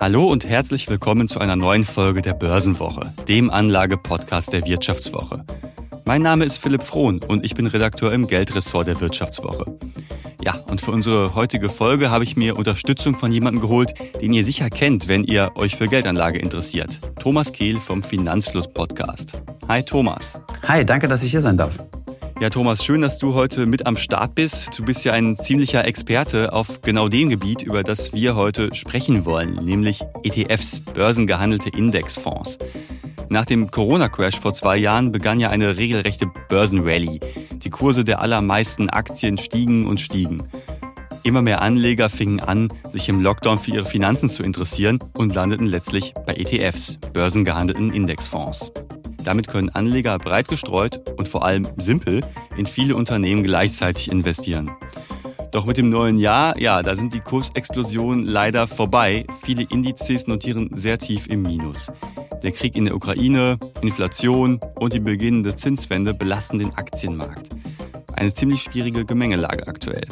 Hallo und herzlich willkommen zu einer neuen Folge der Börsenwoche, dem Anlage-Podcast der Wirtschaftswoche. Mein Name ist Philipp Frohn und ich bin Redakteur im Geldressort der Wirtschaftswoche. Ja, und für unsere heutige Folge habe ich mir Unterstützung von jemandem geholt, den ihr sicher kennt, wenn ihr euch für Geldanlage interessiert. Thomas Kehl vom Finanzfluss Podcast. Hi Thomas. Hi, danke, dass ich hier sein darf. Ja, Thomas, schön, dass du heute mit am Start bist. Du bist ja ein ziemlicher Experte auf genau dem Gebiet, über das wir heute sprechen wollen, nämlich ETFs, börsengehandelte Indexfonds. Nach dem Corona-Crash vor zwei Jahren begann ja eine regelrechte Börsenrallye. Die Kurse der allermeisten Aktien stiegen und stiegen. Immer mehr Anleger fingen an, sich im Lockdown für ihre Finanzen zu interessieren und landeten letztlich bei ETFs, börsengehandelten Indexfonds. Damit können Anleger breit gestreut und vor allem simpel in viele Unternehmen gleichzeitig investieren. Doch mit dem neuen Jahr, ja, da sind die Kursexplosionen leider vorbei. Viele Indizes notieren sehr tief im Minus. Der Krieg in der Ukraine, Inflation und die beginnende Zinswende belasten den Aktienmarkt. Eine ziemlich schwierige Gemengelage aktuell.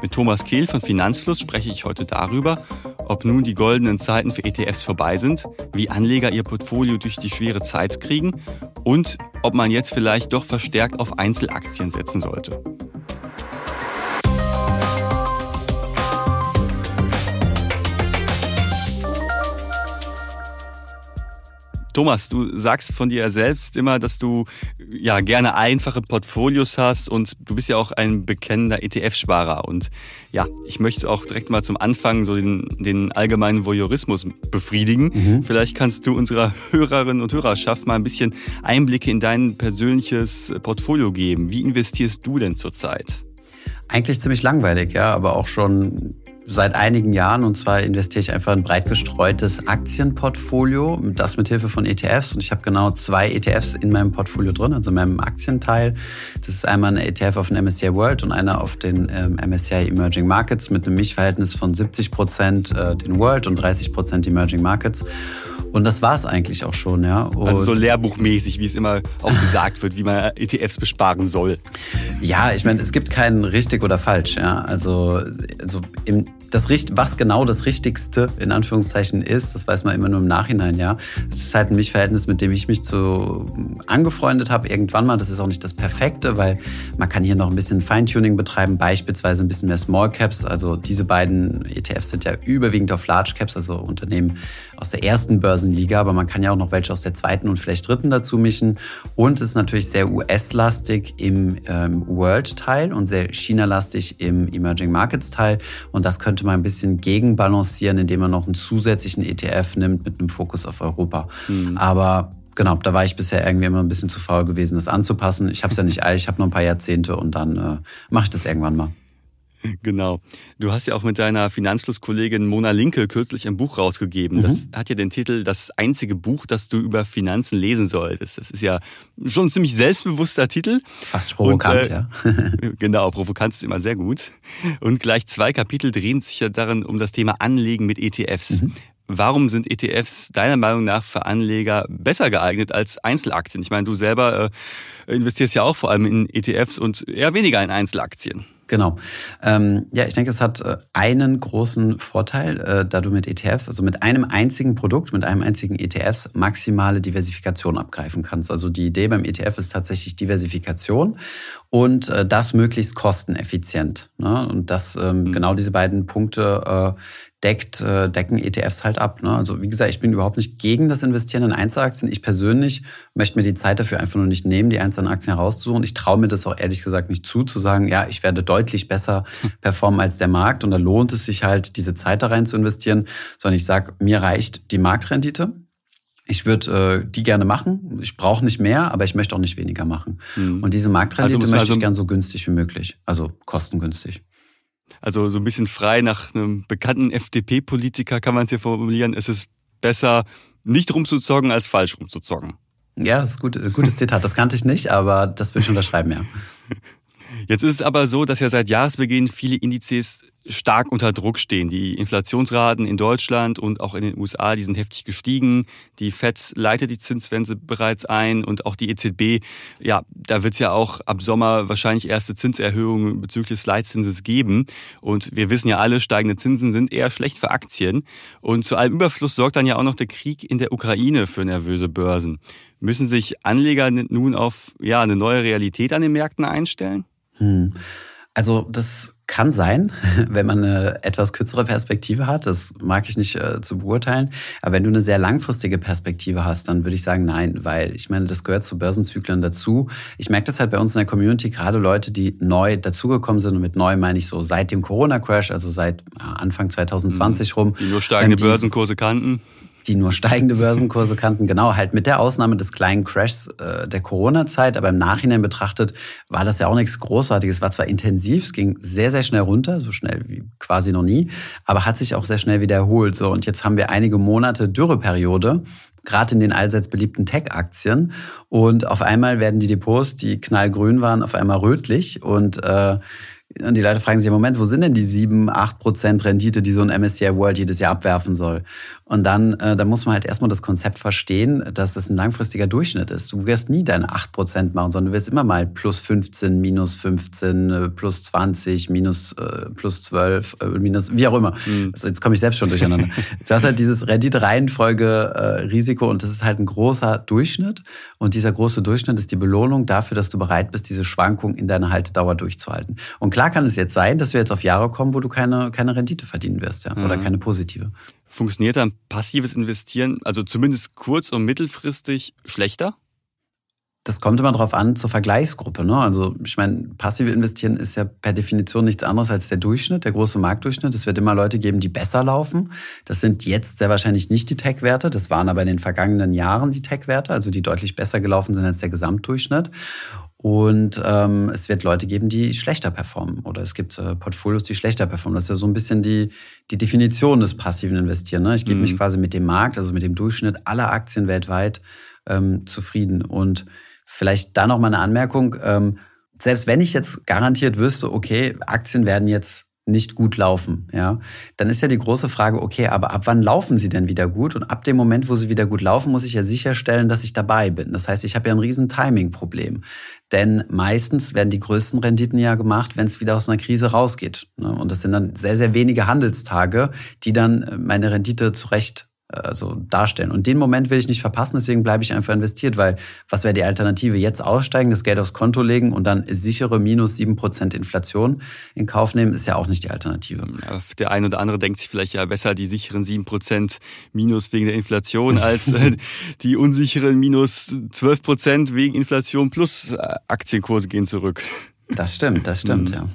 Mit Thomas Kehl von Finanzfluss spreche ich heute darüber, ob nun die goldenen Zeiten für ETFs vorbei sind, wie Anleger ihr Portfolio durch die schwere Zeit kriegen und ob man jetzt vielleicht doch verstärkt auf Einzelaktien setzen sollte. Thomas, du sagst von dir selbst immer, dass du ja gerne einfache Portfolios hast und du bist ja auch ein bekennender ETF-Sparer. Und ja, ich möchte auch direkt mal zum Anfang so den, den allgemeinen Voyeurismus befriedigen. Mhm. Vielleicht kannst du unserer Hörerinnen und Hörerschaft mal ein bisschen Einblicke in dein persönliches Portfolio geben. Wie investierst du denn zurzeit? Eigentlich ziemlich langweilig, ja, aber auch schon seit einigen Jahren. Und zwar investiere ich einfach in ein breit gestreutes Aktienportfolio, das mit Hilfe von ETFs. Und ich habe genau zwei ETFs in meinem Portfolio drin, also in meinem Aktienteil. Das ist einmal ein ETF auf den MSCI World und einer auf den ähm, MSCI Emerging Markets mit einem Mischverhältnis von 70 Prozent äh, den World und 30 Prozent Emerging Markets. Und das war es eigentlich auch schon, ja. Und also so lehrbuchmäßig, wie es immer auch gesagt wird, wie man ETFs besparen soll. Ja, ich meine, es gibt keinen richtig oder falsch, ja. Also, also im, das, was genau das Richtigste in Anführungszeichen ist, das weiß man immer nur im Nachhinein, ja. Es ist halt ein Mischverhältnis, mit dem ich mich zu angefreundet habe irgendwann mal. Das ist auch nicht das Perfekte, weil man kann hier noch ein bisschen Feintuning betreiben, beispielsweise ein bisschen mehr Small Caps. Also diese beiden ETFs sind ja überwiegend auf Large Caps, also Unternehmen aus der ersten Börsenliga, aber man kann ja auch noch welche aus der zweiten und vielleicht dritten dazu mischen. Und es ist natürlich sehr US-lastig im ähm, World-Teil und sehr China-lastig im Emerging Markets-Teil. Und das könnte man ein bisschen gegenbalancieren, indem man noch einen zusätzlichen ETF nimmt mit einem Fokus auf Europa. Mhm. Aber genau, da war ich bisher irgendwie immer ein bisschen zu faul gewesen, das anzupassen. Ich habe es ja nicht eilig, ich habe noch ein paar Jahrzehnte und dann äh, mache ich das irgendwann mal. Genau. Du hast ja auch mit deiner Finanzflusskollegin Mona Linke kürzlich ein Buch rausgegeben. Mhm. Das hat ja den Titel Das einzige Buch, das du über Finanzen lesen solltest. Das ist ja schon ein ziemlich selbstbewusster Titel. Fast provokant, Und, äh, ja. genau, provokant ist immer sehr gut. Und gleich zwei Kapitel drehen sich ja darin um das Thema Anlegen mit ETFs. Mhm. Warum sind ETFs deiner Meinung nach für Anleger besser geeignet als Einzelaktien? Ich meine, du selber äh, investierst ja auch vor allem in ETFs und eher weniger in Einzelaktien. Genau. Ähm, ja, ich denke, es hat äh, einen großen Vorteil, äh, da du mit ETFs, also mit einem einzigen Produkt, mit einem einzigen ETFs maximale Diversifikation abgreifen kannst. Also die Idee beim ETF ist tatsächlich Diversifikation und äh, das möglichst kosteneffizient. Ne? Und das ähm, mhm. genau diese beiden Punkte, äh, deckt, äh, decken ETFs halt ab. Ne? Also wie gesagt, ich bin überhaupt nicht gegen das Investieren in Einzelaktien. Ich persönlich möchte mir die Zeit dafür einfach nur nicht nehmen, die einzelnen Aktien herauszusuchen. Ich traue mir das auch ehrlich gesagt nicht zu, zu sagen, ja, ich werde deutlich besser performen als der Markt und da lohnt es sich halt, diese Zeit da rein zu investieren, sondern ich sage, mir reicht die Marktrendite. Ich würde äh, die gerne machen. Ich brauche nicht mehr, aber ich möchte auch nicht weniger machen. Mhm. Und diese Marktrendite also möchte also ich gern so günstig wie möglich, also kostengünstig. Also so ein bisschen frei nach einem bekannten FDP-Politiker kann man es hier formulieren. Es ist besser, nicht rumzuzoggen, als falsch rumzuzoggen. Ja, das ist gut, gutes Zitat. Das kannte ich nicht, aber das würde ich unterschreiben, ja. Jetzt ist es aber so, dass ja seit Jahresbeginn viele Indizes stark unter Druck stehen. Die Inflationsraten in Deutschland und auch in den USA, die sind heftig gestiegen. Die FED leitet die Zinswende bereits ein und auch die EZB, ja, da wird es ja auch ab Sommer wahrscheinlich erste Zinserhöhungen bezüglich des Leitzinses geben. Und wir wissen ja alle, steigende Zinsen sind eher schlecht für Aktien. Und zu allem Überfluss sorgt dann ja auch noch der Krieg in der Ukraine für nervöse Börsen. Müssen sich Anleger nun auf ja, eine neue Realität an den Märkten einstellen? Hm. Also das kann sein, wenn man eine etwas kürzere Perspektive hat. Das mag ich nicht äh, zu beurteilen. Aber wenn du eine sehr langfristige Perspektive hast, dann würde ich sagen, nein, weil ich meine, das gehört zu Börsenzyklen dazu. Ich merke das halt bei uns in der Community, gerade Leute, die neu dazugekommen sind. Und mit neu meine ich so seit dem Corona-Crash, also seit Anfang 2020 mhm. rum. Die nur steigende ähm, die, Börsenkurse kannten die nur steigende Börsenkurse kannten. Genau, halt mit der Ausnahme des kleinen Crashs äh, der Corona-Zeit, aber im Nachhinein betrachtet war das ja auch nichts Großartiges. War zwar intensiv, es ging sehr, sehr schnell runter, so schnell wie quasi noch nie, aber hat sich auch sehr schnell wieder erholt. So, und jetzt haben wir einige Monate Dürreperiode, gerade in den allseits beliebten Tech-Aktien. Und auf einmal werden die Depots, die knallgrün waren, auf einmal rötlich und äh, und die Leute fragen sich im Moment, wo sind denn die 7, 8 Prozent Rendite, die so ein MSCI World jedes Jahr abwerfen soll? Und dann, äh, dann muss man halt erstmal das Konzept verstehen, dass das ein langfristiger Durchschnitt ist. Du wirst nie deine 8 Prozent machen, sondern du wirst immer mal plus 15, minus 15, äh, plus 20, minus äh, plus 12, äh, minus, wie auch immer. Mhm. Also jetzt komme ich selbst schon durcheinander. du hast halt dieses Rendite-Reihenfolge-Risiko und das ist halt ein großer Durchschnitt. Und dieser große Durchschnitt ist die Belohnung dafür, dass du bereit bist, diese Schwankung in deiner Haltedauer durchzuhalten. Und klar kann es jetzt sein, dass wir jetzt auf Jahre kommen, wo du keine, keine Rendite verdienen wirst, ja, mhm. oder keine positive. Funktioniert dann passives Investieren, also zumindest kurz- und mittelfristig schlechter? Das kommt immer darauf an zur Vergleichsgruppe. Ne? Also ich meine, passive Investieren ist ja per Definition nichts anderes als der Durchschnitt, der große Marktdurchschnitt. Es wird immer Leute geben, die besser laufen. Das sind jetzt sehr wahrscheinlich nicht die Tech-Werte. Das waren aber in den vergangenen Jahren die Tech-Werte, also die deutlich besser gelaufen sind als der Gesamtdurchschnitt. Und ähm, es wird Leute geben, die schlechter performen. Oder es gibt äh, Portfolios, die schlechter performen. Das ist ja so ein bisschen die, die Definition des passiven Investieren. Ne? Ich gebe mhm. mich quasi mit dem Markt, also mit dem Durchschnitt aller Aktien weltweit ähm, zufrieden. Und vielleicht da noch mal eine Anmerkung. Ähm, selbst wenn ich jetzt garantiert wüsste, okay, Aktien werden jetzt nicht gut laufen, ja, dann ist ja die große Frage, okay, aber ab wann laufen sie denn wieder gut? Und ab dem Moment, wo sie wieder gut laufen, muss ich ja sicherstellen, dass ich dabei bin. Das heißt, ich habe ja ein riesen Timing-Problem. Denn meistens werden die größten Renditen ja gemacht, wenn es wieder aus einer Krise rausgeht. Ne? Und das sind dann sehr, sehr wenige Handelstage, die dann meine Rendite zurecht also darstellen. Und den Moment will ich nicht verpassen, deswegen bleibe ich einfach investiert, weil was wäre die Alternative? Jetzt aussteigen, das Geld aufs Konto legen und dann sichere minus sieben Prozent Inflation in Kauf nehmen, ist ja auch nicht die Alternative. Ja, der eine oder andere denkt sich vielleicht ja besser die sicheren sieben Prozent minus wegen der Inflation als äh, die unsicheren minus zwölf Prozent wegen Inflation plus äh, Aktienkurse gehen zurück. Das stimmt, das stimmt, mhm. ja.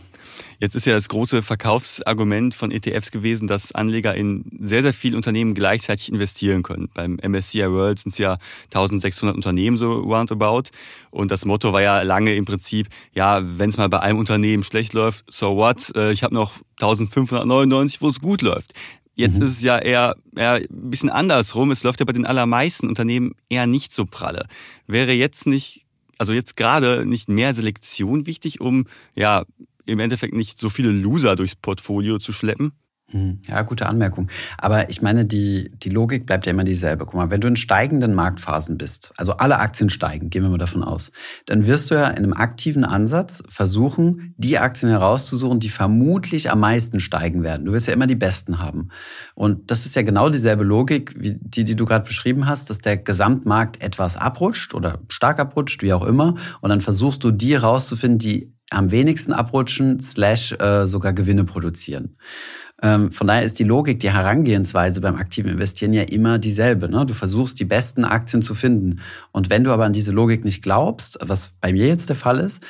Jetzt ist ja das große Verkaufsargument von ETFs gewesen, dass Anleger in sehr, sehr viele Unternehmen gleichzeitig investieren können. Beim MSCI World sind es ja 1600 Unternehmen so roundabout. Und das Motto war ja lange im Prinzip, ja, wenn es mal bei einem Unternehmen schlecht läuft, so what? Äh, ich habe noch 1599, wo es gut läuft. Jetzt mhm. ist es ja eher, eher ein bisschen andersrum. Es läuft ja bei den allermeisten Unternehmen eher nicht so pralle. Wäre jetzt nicht, also jetzt gerade nicht mehr Selektion wichtig, um ja im Endeffekt nicht so viele Loser durchs Portfolio zu schleppen? Hm, ja, gute Anmerkung. Aber ich meine, die, die Logik bleibt ja immer dieselbe. Guck mal, wenn du in steigenden Marktphasen bist, also alle Aktien steigen, gehen wir mal davon aus, dann wirst du ja in einem aktiven Ansatz versuchen, die Aktien herauszusuchen, die vermutlich am meisten steigen werden. Du wirst ja immer die besten haben. Und das ist ja genau dieselbe Logik, wie die, die du gerade beschrieben hast, dass der Gesamtmarkt etwas abrutscht oder stark abrutscht, wie auch immer. Und dann versuchst du die herauszufinden, die am wenigsten abrutschen, slash äh, sogar Gewinne produzieren. Ähm, von daher ist die Logik, die Herangehensweise beim aktiven Investieren ja immer dieselbe. Ne? Du versuchst, die besten Aktien zu finden. Und wenn du aber an diese Logik nicht glaubst, was bei mir jetzt der Fall ist,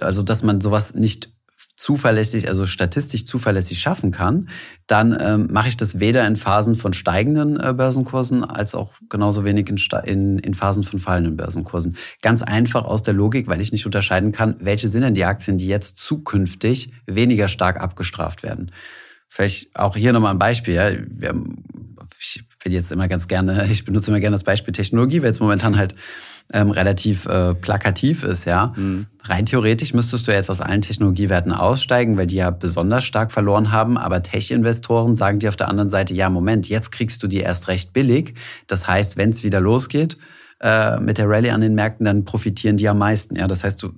also dass man sowas nicht zuverlässig, also statistisch zuverlässig schaffen kann, dann ähm, mache ich das weder in Phasen von steigenden äh, Börsenkursen als auch genauso wenig in, in, in Phasen von fallenden Börsenkursen. Ganz einfach aus der Logik, weil ich nicht unterscheiden kann, welche sind denn die Aktien, die jetzt zukünftig weniger stark abgestraft werden. Vielleicht auch hier nochmal ein Beispiel. Ja. Haben, ich bin jetzt immer ganz gerne, ich benutze immer gerne das Beispiel Technologie, weil es momentan halt ähm, relativ äh, plakativ ist, ja. Mhm. Rein theoretisch müsstest du jetzt aus allen Technologiewerten aussteigen, weil die ja besonders stark verloren haben. Aber Tech-Investoren sagen dir auf der anderen Seite, ja, Moment, jetzt kriegst du die erst recht billig. Das heißt, wenn es wieder losgeht äh, mit der Rallye an den Märkten, dann profitieren die am meisten. Ja, das heißt, du,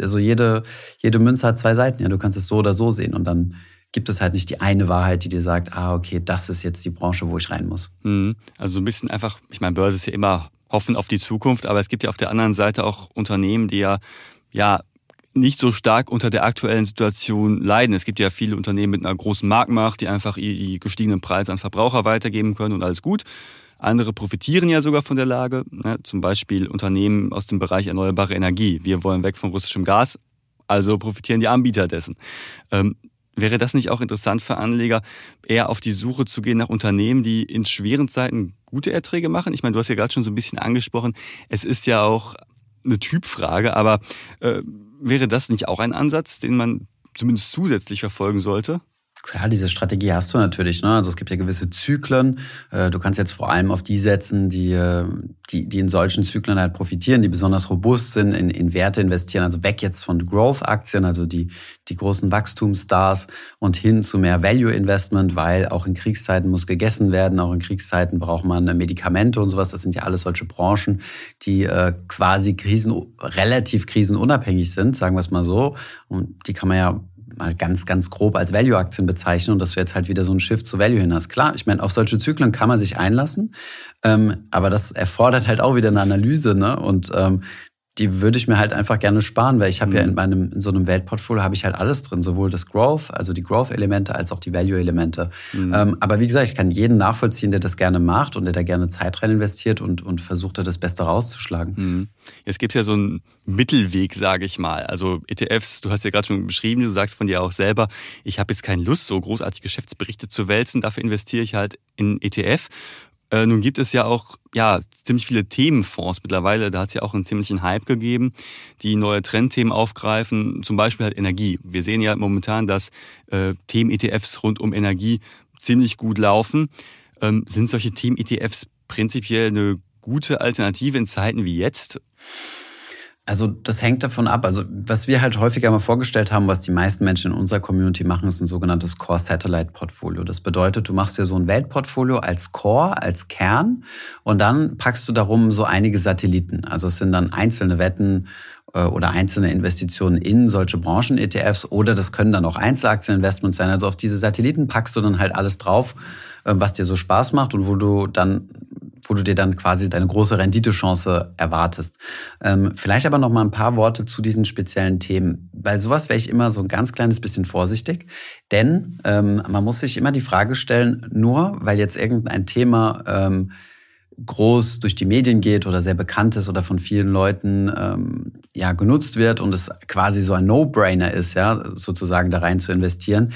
also jede, jede Münze hat zwei Seiten. Ja, du kannst es so oder so sehen und dann gibt es halt nicht die eine Wahrheit, die dir sagt, ah, okay, das ist jetzt die Branche, wo ich rein muss. Mhm. Also so ein bisschen einfach, ich meine, Börse ist ja immer hoffen auf die Zukunft, aber es gibt ja auf der anderen Seite auch Unternehmen, die ja, ja, nicht so stark unter der aktuellen Situation leiden. Es gibt ja viele Unternehmen mit einer großen Marktmacht, die einfach die gestiegenen Preise an Verbraucher weitergeben können und alles gut. Andere profitieren ja sogar von der Lage, ne? zum Beispiel Unternehmen aus dem Bereich erneuerbare Energie. Wir wollen weg von russischem Gas, also profitieren die Anbieter dessen. Ähm, Wäre das nicht auch interessant für Anleger, eher auf die Suche zu gehen nach Unternehmen, die in schweren Zeiten gute Erträge machen? Ich meine, du hast ja gerade schon so ein bisschen angesprochen, es ist ja auch eine Typfrage, aber äh, wäre das nicht auch ein Ansatz, den man zumindest zusätzlich verfolgen sollte? Klar, diese Strategie hast du natürlich. Ne? Also es gibt ja gewisse Zyklen. Äh, du kannst jetzt vor allem auf die setzen, die, äh, die, die in solchen Zyklen halt profitieren, die besonders robust sind, in, in Werte investieren. Also weg jetzt von Growth-Aktien, also die, die großen Wachstumsstars und hin zu mehr Value-Investment, weil auch in Kriegszeiten muss gegessen werden, auch in Kriegszeiten braucht man Medikamente und sowas. Das sind ja alles solche Branchen, die äh, quasi krisen, relativ krisenunabhängig sind, sagen wir es mal so. Und die kann man ja mal ganz, ganz grob als Value-Aktien bezeichnen und dass du jetzt halt wieder so ein Shift zu Value hin hast. Klar, ich meine, auf solche Zyklen kann man sich einlassen, ähm, aber das erfordert halt auch wieder eine Analyse. Ne? Und ähm, die würde ich mir halt einfach gerne sparen, weil ich habe mhm. ja in meinem in so einem Weltportfolio habe ich halt alles drin, sowohl das Growth, also die Growth-Elemente, als auch die Value-Elemente. Mhm. Ähm, aber wie gesagt, ich kann jeden nachvollziehen, der das gerne macht und der da gerne Zeit rein investiert und und versucht, da das Beste rauszuschlagen. Mhm. Jetzt gibt es ja so einen Mittelweg, sage ich mal. Also ETFs, du hast ja gerade schon beschrieben, du sagst von dir auch selber, ich habe jetzt keine Lust, so großartig Geschäftsberichte zu wälzen, dafür investiere ich halt in ETF. Äh, nun gibt es ja auch ja, ziemlich viele Themenfonds mittlerweile. Da hat es ja auch einen ziemlichen Hype gegeben, die neue Trendthemen aufgreifen, zum Beispiel halt Energie. Wir sehen ja momentan, dass äh, Themen-ETFs rund um Energie ziemlich gut laufen. Ähm, sind solche Themen-ETFs prinzipiell eine gute Alternative in Zeiten wie jetzt? Also das hängt davon ab. Also was wir halt häufiger mal vorgestellt haben, was die meisten Menschen in unserer Community machen, ist ein sogenanntes Core Satellite Portfolio. Das bedeutet, du machst dir so ein Weltportfolio als Core, als Kern und dann packst du darum so einige Satelliten. Also es sind dann einzelne Wetten äh, oder einzelne Investitionen in solche Branchen-ETFs oder das können dann auch Einzelaktieninvestments sein. Also auf diese Satelliten packst du dann halt alles drauf, äh, was dir so Spaß macht und wo du dann wo du dir dann quasi deine große Renditechance erwartest. Ähm, vielleicht aber noch mal ein paar Worte zu diesen speziellen Themen. Bei sowas wäre ich immer so ein ganz kleines bisschen vorsichtig, denn ähm, man muss sich immer die Frage stellen, nur weil jetzt irgendein Thema ähm, groß durch die Medien geht oder sehr bekannt ist oder von vielen Leuten ähm, ja genutzt wird und es quasi so ein No-Brainer ist, ja sozusagen da rein zu investieren,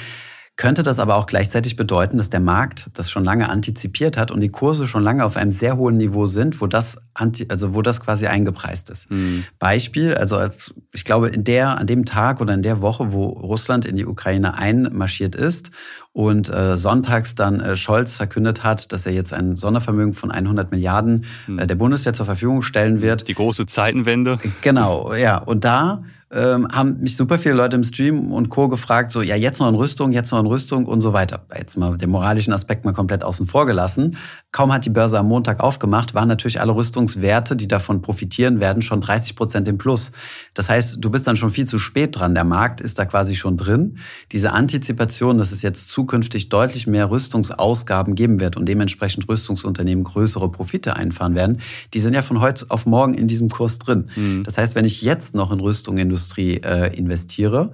könnte das aber auch gleichzeitig bedeuten, dass der Markt das schon lange antizipiert hat und die Kurse schon lange auf einem sehr hohen Niveau sind, wo das anti, also wo das quasi eingepreist ist. Mhm. Beispiel, also als, ich glaube, in der, an dem Tag oder in der Woche, wo Russland in die Ukraine einmarschiert ist und äh, sonntags dann äh, Scholz verkündet hat, dass er jetzt ein Sondervermögen von 100 Milliarden mhm. äh, der Bundeswehr zur Verfügung stellen wird. Die große Zeitenwende. Genau, ja. Und da ähm, haben mich super viele Leute im Stream und Co. gefragt, so, ja, jetzt noch in Rüstung, jetzt noch in Rüstung und so weiter. Jetzt mal den moralischen Aspekt mal komplett außen vor gelassen. Kaum hat die Börse am Montag aufgemacht, waren natürlich alle Rüstungswerte, die davon profitieren werden, schon 30 Prozent im Plus. Das heißt, du bist dann schon viel zu spät dran. Der Markt ist da quasi schon drin. Diese Antizipation, dass es jetzt zukünftig deutlich mehr Rüstungsausgaben geben wird und dementsprechend Rüstungsunternehmen größere Profite einfahren werden, die sind ja von heute auf morgen in diesem Kurs drin. Mhm. Das heißt, wenn ich jetzt noch in Rüstung Industrie äh, investiere,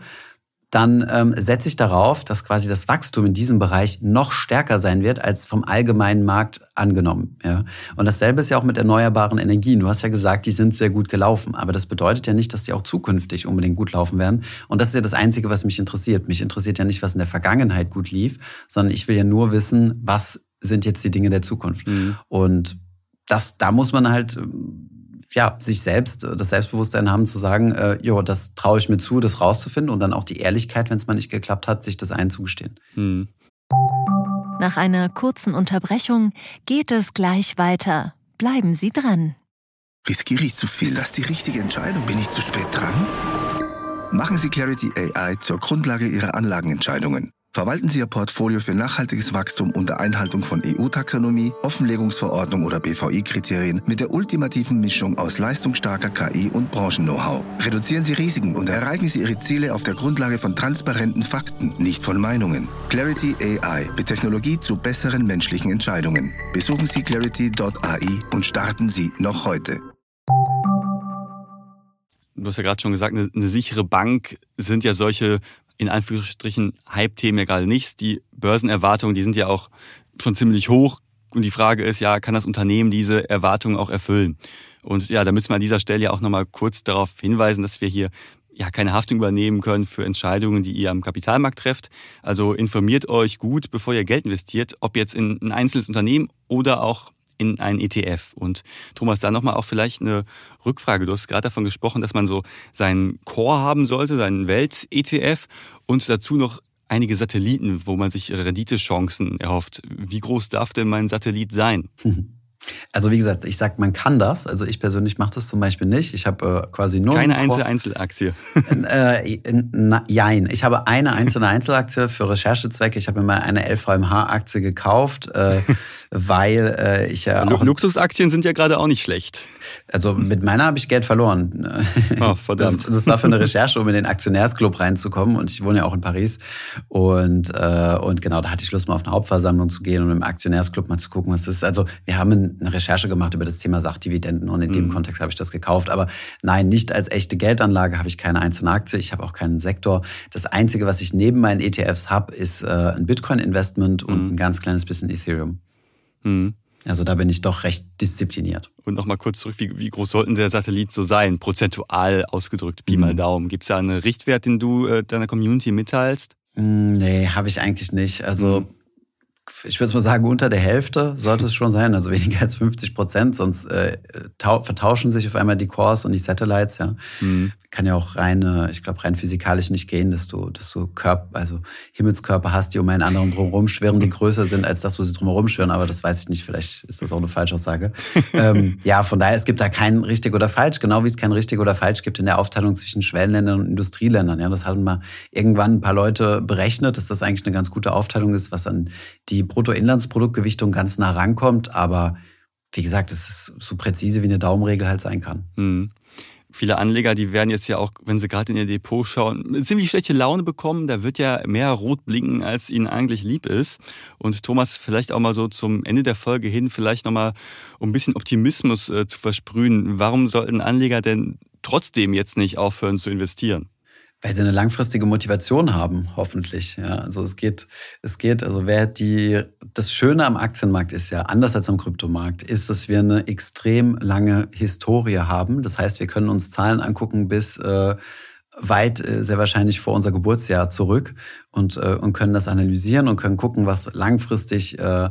dann ähm, setze ich darauf, dass quasi das Wachstum in diesem Bereich noch stärker sein wird als vom allgemeinen Markt angenommen. Ja? Und dasselbe ist ja auch mit erneuerbaren Energien. Du hast ja gesagt, die sind sehr gut gelaufen, aber das bedeutet ja nicht, dass die auch zukünftig unbedingt gut laufen werden. Und das ist ja das Einzige, was mich interessiert. Mich interessiert ja nicht, was in der Vergangenheit gut lief, sondern ich will ja nur wissen, was sind jetzt die Dinge der Zukunft. Mhm. Und das, da muss man halt ja, sich selbst, äh, das Selbstbewusstsein haben zu sagen, äh, jo, das traue ich mir zu, das rauszufinden und dann auch die Ehrlichkeit, wenn es mal nicht geklappt hat, sich das einzugestehen. Hm. Nach einer kurzen Unterbrechung geht es gleich weiter. Bleiben Sie dran. Riskiere ich zu viel? Ist das die richtige Entscheidung? Bin ich zu spät dran? Machen Sie Clarity AI zur Grundlage Ihrer Anlagenentscheidungen. Verwalten Sie Ihr Portfolio für nachhaltiges Wachstum unter Einhaltung von EU-Taxonomie, Offenlegungsverordnung oder BVI-Kriterien mit der ultimativen Mischung aus leistungsstarker KI und Branchen-Know-how. Reduzieren Sie Risiken und erreichen Sie Ihre Ziele auf der Grundlage von transparenten Fakten, nicht von Meinungen. Clarity AI mit Technologie zu besseren menschlichen Entscheidungen. Besuchen Sie clarity.ai und starten Sie noch heute. Du hast ja gerade schon gesagt, eine, eine sichere Bank sind ja solche in Anführungsstrichen Hype-Themen ja gerade nichts. Die Börsenerwartungen, die sind ja auch schon ziemlich hoch. Und die Frage ist ja, kann das Unternehmen diese Erwartungen auch erfüllen? Und ja, da müssen wir an dieser Stelle ja auch nochmal kurz darauf hinweisen, dass wir hier ja keine Haftung übernehmen können für Entscheidungen, die ihr am Kapitalmarkt trefft. Also informiert euch gut, bevor ihr Geld investiert, ob jetzt in ein einzelnes Unternehmen oder auch in einen ETF. Und Thomas, da nochmal auch vielleicht eine Rückfrage. Du hast gerade davon gesprochen, dass man so seinen Core haben sollte, seinen Welt-ETF und dazu noch einige Satelliten, wo man sich Renditechancen erhofft. Wie groß darf denn mein Satellit sein? Also wie gesagt, ich sag, man kann das. Also ich persönlich mache das zum Beispiel nicht. Ich habe äh, quasi nur keine einzelne Einzelaktie. äh, na, jein. Ich habe eine einzelne Einzelaktie für Recherchezwecke. Ich habe mir mal eine LVMH-Aktie gekauft, äh, weil äh, ich ja auch Luxusaktien sind ja gerade auch nicht schlecht. Also mit meiner habe ich Geld verloren. Oh, verdammt. Das, das, war für eine Recherche, um in den Aktionärsclub reinzukommen. Und ich wohne ja auch in Paris. Und äh, und genau, da hatte ich Lust mal auf eine Hauptversammlung zu gehen und im Aktionärsclub mal zu gucken, was das ist. Also wir haben eine Recherche gemacht über das Thema Sachdividenden und in mhm. dem Kontext habe ich das gekauft. Aber nein, nicht als echte Geldanlage habe ich keine einzelne Aktie. Ich habe auch keinen Sektor. Das Einzige, was ich neben meinen ETFs habe, ist äh, ein Bitcoin-Investment und mhm. ein ganz kleines bisschen Ethereum. Mhm. Also da bin ich doch recht diszipliniert. Und nochmal kurz zurück, wie, wie, groß sollten der Satellit so sein, prozentual ausgedrückt, Pi mal mhm. Daumen. Gibt es da einen Richtwert, den du äh, deiner Community mitteilst? Mm, nee, habe ich eigentlich nicht. Also mhm ich würde mal sagen, unter der Hälfte sollte es schon sein, also weniger als 50 Prozent, sonst äh, vertauschen sich auf einmal die Cores und die Satellites, ja. Mhm kann ja auch rein, ich glaube, rein physikalisch nicht gehen, dass du, dass du Körper, also Himmelskörper hast, die um einen anderen drumherum schwirren, die größer sind als das, wo sie drumherum schwirren. Aber das weiß ich nicht. Vielleicht ist das auch eine Falschaussage. ähm, ja, von daher, es gibt da kein richtig oder falsch, genau wie es kein richtig oder falsch gibt in der Aufteilung zwischen Schwellenländern und Industrieländern. Ja, das hatten mal irgendwann ein paar Leute berechnet, dass das eigentlich eine ganz gute Aufteilung ist, was an die Bruttoinlandsproduktgewichtung ganz nah rankommt. Aber wie gesagt, es ist so präzise, wie eine Daumenregel halt sein kann. Mhm viele Anleger, die werden jetzt ja auch, wenn sie gerade in ihr Depot schauen, ziemlich schlechte Laune bekommen. Da wird ja mehr rot blinken, als ihnen eigentlich lieb ist. Und Thomas, vielleicht auch mal so zum Ende der Folge hin, vielleicht nochmal, um ein bisschen Optimismus äh, zu versprühen. Warum sollten Anleger denn trotzdem jetzt nicht aufhören zu investieren? Weil sie eine langfristige Motivation haben, hoffentlich. Ja, also es geht, es geht, also wer die, das Schöne am Aktienmarkt ist ja, anders als am Kryptomarkt, ist, dass wir eine extrem lange Historie haben. Das heißt, wir können uns Zahlen angucken bis äh, weit, äh, sehr wahrscheinlich vor unser Geburtsjahr zurück und, äh, und können das analysieren und können gucken, was langfristig äh,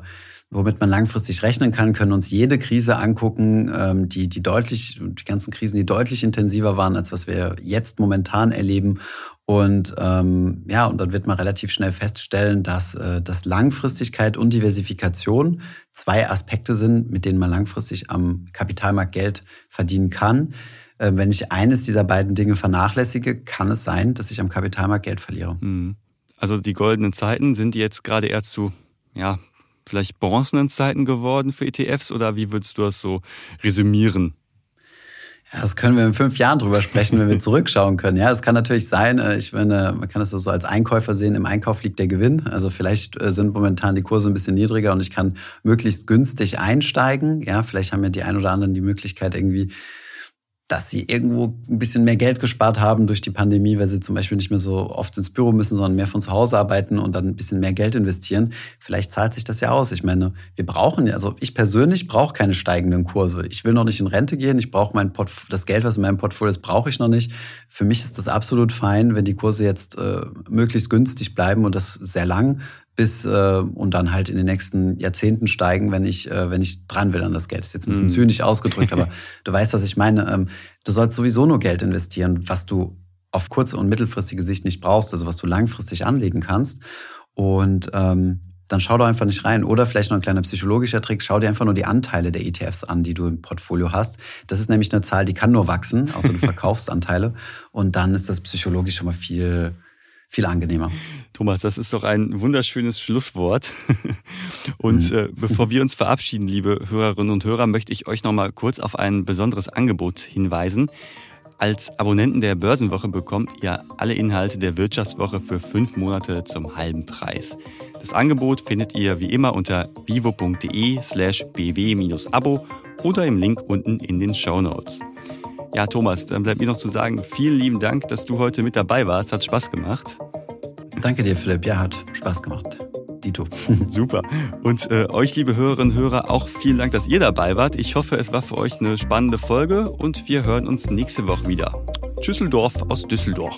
womit man langfristig rechnen kann, können uns jede Krise angucken, ähm, die, die deutlich, die ganzen Krisen, die deutlich intensiver waren, als was wir jetzt momentan erleben. Und ähm, ja, und dann wird man relativ schnell feststellen, dass, äh, dass Langfristigkeit und Diversifikation zwei Aspekte sind, mit denen man langfristig am Kapitalmarkt Geld verdienen kann. Äh, wenn ich eines dieser beiden Dinge vernachlässige, kann es sein, dass ich am Kapitalmarkt Geld verliere. Hm. Also die goldenen Zeiten sind jetzt gerade eher zu ja, vielleicht bronzenen Zeiten geworden für ETFs oder wie würdest du das so resümieren? Ja, das können wir in fünf Jahren drüber sprechen, wenn wir zurückschauen können. Ja, es kann natürlich sein, äh, ich meine, man kann das so als Einkäufer sehen, im Einkauf liegt der Gewinn. Also vielleicht äh, sind momentan die Kurse ein bisschen niedriger und ich kann möglichst günstig einsteigen. Ja, vielleicht haben ja die ein oder anderen die Möglichkeit irgendwie dass sie irgendwo ein bisschen mehr Geld gespart haben durch die Pandemie, weil sie zum Beispiel nicht mehr so oft ins Büro müssen, sondern mehr von zu Hause arbeiten und dann ein bisschen mehr Geld investieren. Vielleicht zahlt sich das ja aus. Ich meine, wir brauchen ja, also ich persönlich brauche keine steigenden Kurse. Ich will noch nicht in Rente gehen. Ich brauche mein Portf das Geld, was in meinem Portfolio ist, brauche ich noch nicht. Für mich ist das absolut fein, wenn die Kurse jetzt äh, möglichst günstig bleiben und das sehr lang bis äh, und dann halt in den nächsten Jahrzehnten steigen, wenn ich, äh, wenn ich dran will an das Geld. Das ist jetzt ein bisschen mm. zynisch ausgedrückt, aber du weißt, was ich meine. Ähm, du sollst sowieso nur Geld investieren, was du auf kurze und mittelfristige Sicht nicht brauchst, also was du langfristig anlegen kannst. Und ähm, dann schau doch einfach nicht rein. Oder vielleicht noch ein kleiner psychologischer Trick, schau dir einfach nur die Anteile der ETFs an, die du im Portfolio hast. Das ist nämlich eine Zahl, die kann nur wachsen, außer du verkaufst Anteile. Und dann ist das psychologisch schon mal viel, viel angenehmer. Thomas, das ist doch ein wunderschönes Schlusswort. Und mhm. äh, bevor wir uns verabschieden, liebe Hörerinnen und Hörer, möchte ich euch noch mal kurz auf ein besonderes Angebot hinweisen. Als Abonnenten der Börsenwoche bekommt ihr alle Inhalte der Wirtschaftswoche für fünf Monate zum halben Preis. Das Angebot findet ihr wie immer unter vivo.de slash bw-abo oder im Link unten in den Show Notes. Ja, Thomas, dann bleibt mir noch zu sagen, vielen lieben Dank, dass du heute mit dabei warst. Hat Spaß gemacht. Danke dir, Philipp. Ja, hat Spaß gemacht. Dito. Super. Und äh, euch, liebe Hörerinnen und Hörer, auch vielen Dank, dass ihr dabei wart. Ich hoffe, es war für euch eine spannende Folge und wir hören uns nächste Woche wieder. Tschüsseldorf aus Düsseldorf.